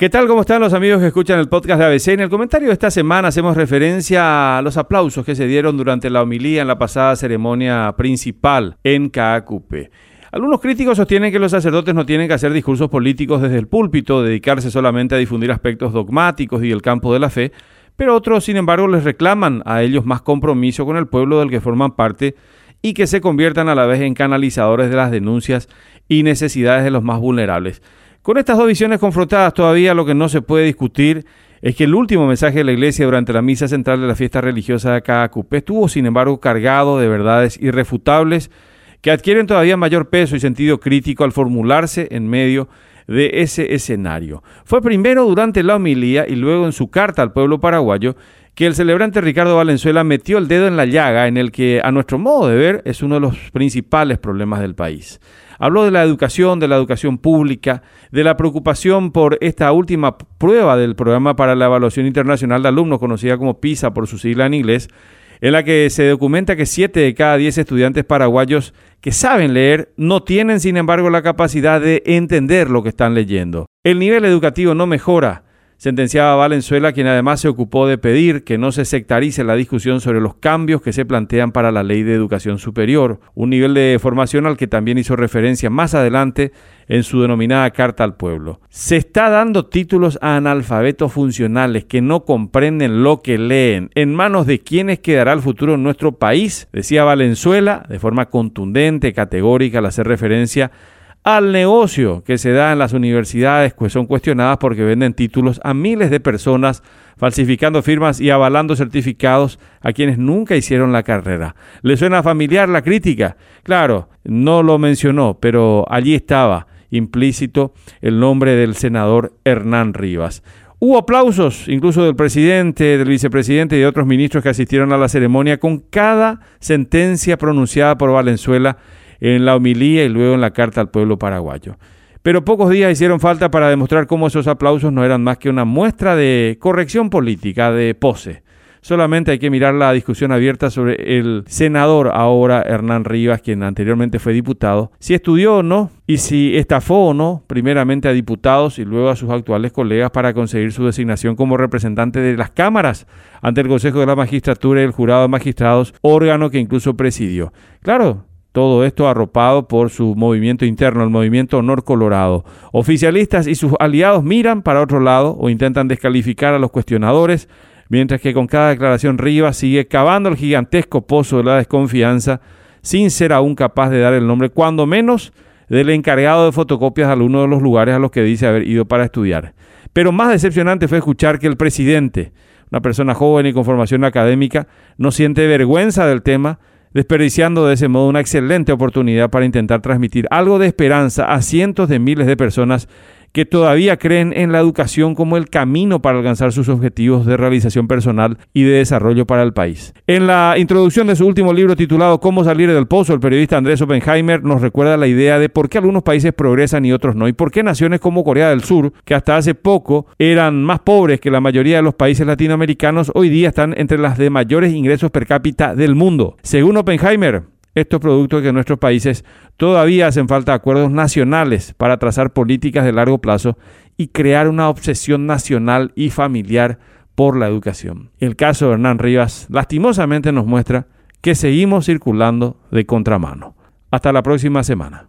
¿Qué tal? ¿Cómo están los amigos que escuchan el podcast de ABC? En el comentario de esta semana hacemos referencia a los aplausos que se dieron durante la homilía en la pasada ceremonia principal en Caacupe. Algunos críticos sostienen que los sacerdotes no tienen que hacer discursos políticos desde el púlpito, dedicarse solamente a difundir aspectos dogmáticos y el campo de la fe, pero otros, sin embargo, les reclaman a ellos más compromiso con el pueblo del que forman parte y que se conviertan a la vez en canalizadores de las denuncias y necesidades de los más vulnerables. Con estas dos visiones confrontadas todavía lo que no se puede discutir es que el último mensaje de la Iglesia durante la misa central de la fiesta religiosa de Acapulco estuvo sin embargo cargado de verdades irrefutables que adquieren todavía mayor peso y sentido crítico al formularse en medio de ese escenario. Fue primero durante la homilía y luego en su carta al pueblo paraguayo que el celebrante Ricardo Valenzuela metió el dedo en la llaga en el que, a nuestro modo de ver, es uno de los principales problemas del país. Habló de la educación, de la educación pública, de la preocupación por esta última prueba del programa para la evaluación internacional de alumnos, conocida como PISA por su sigla en inglés, en la que se documenta que 7 de cada 10 estudiantes paraguayos que saben leer no tienen, sin embargo, la capacidad de entender lo que están leyendo. El nivel educativo no mejora sentenciaba Valenzuela, quien además se ocupó de pedir que no se sectarice la discusión sobre los cambios que se plantean para la ley de educación superior, un nivel de formación al que también hizo referencia más adelante en su denominada Carta al Pueblo. Se está dando títulos a analfabetos funcionales que no comprenden lo que leen. ¿En manos de quienes quedará el futuro en nuestro país? Decía Valenzuela de forma contundente, categórica, al hacer referencia al negocio que se da en las universidades, que son cuestionadas porque venden títulos a miles de personas, falsificando firmas y avalando certificados a quienes nunca hicieron la carrera. ¿Le suena familiar la crítica? Claro, no lo mencionó, pero allí estaba implícito el nombre del senador Hernán Rivas. Hubo aplausos, incluso del presidente, del vicepresidente y de otros ministros que asistieron a la ceremonia con cada sentencia pronunciada por Valenzuela en la homilía y luego en la carta al pueblo paraguayo. Pero pocos días hicieron falta para demostrar cómo esos aplausos no eran más que una muestra de corrección política, de pose. Solamente hay que mirar la discusión abierta sobre el senador ahora Hernán Rivas, quien anteriormente fue diputado, si estudió o no y si estafó o no primeramente a diputados y luego a sus actuales colegas para conseguir su designación como representante de las cámaras ante el Consejo de la Magistratura y el Jurado de Magistrados, órgano que incluso presidió. Claro, todo esto arropado por su movimiento interno, el movimiento Honor Colorado. Oficialistas y sus aliados miran para otro lado o intentan descalificar a los cuestionadores, mientras que con cada declaración Rivas sigue cavando el gigantesco pozo de la desconfianza sin ser aún capaz de dar el nombre, cuando menos, del encargado de fotocopias de alguno de los lugares a los que dice haber ido para estudiar. Pero más decepcionante fue escuchar que el presidente, una persona joven y con formación académica, no siente vergüenza del tema, desperdiciando de ese modo una excelente oportunidad para intentar transmitir algo de esperanza a cientos de miles de personas que todavía creen en la educación como el camino para alcanzar sus objetivos de realización personal y de desarrollo para el país. En la introducción de su último libro titulado Cómo salir del pozo, el periodista Andrés Oppenheimer nos recuerda la idea de por qué algunos países progresan y otros no, y por qué naciones como Corea del Sur, que hasta hace poco eran más pobres que la mayoría de los países latinoamericanos, hoy día están entre las de mayores ingresos per cápita del mundo. Según Oppenheimer, estos productos que en nuestros países todavía hacen falta acuerdos nacionales para trazar políticas de largo plazo y crear una obsesión nacional y familiar por la educación. El caso de Hernán Rivas lastimosamente nos muestra que seguimos circulando de contramano. Hasta la próxima semana.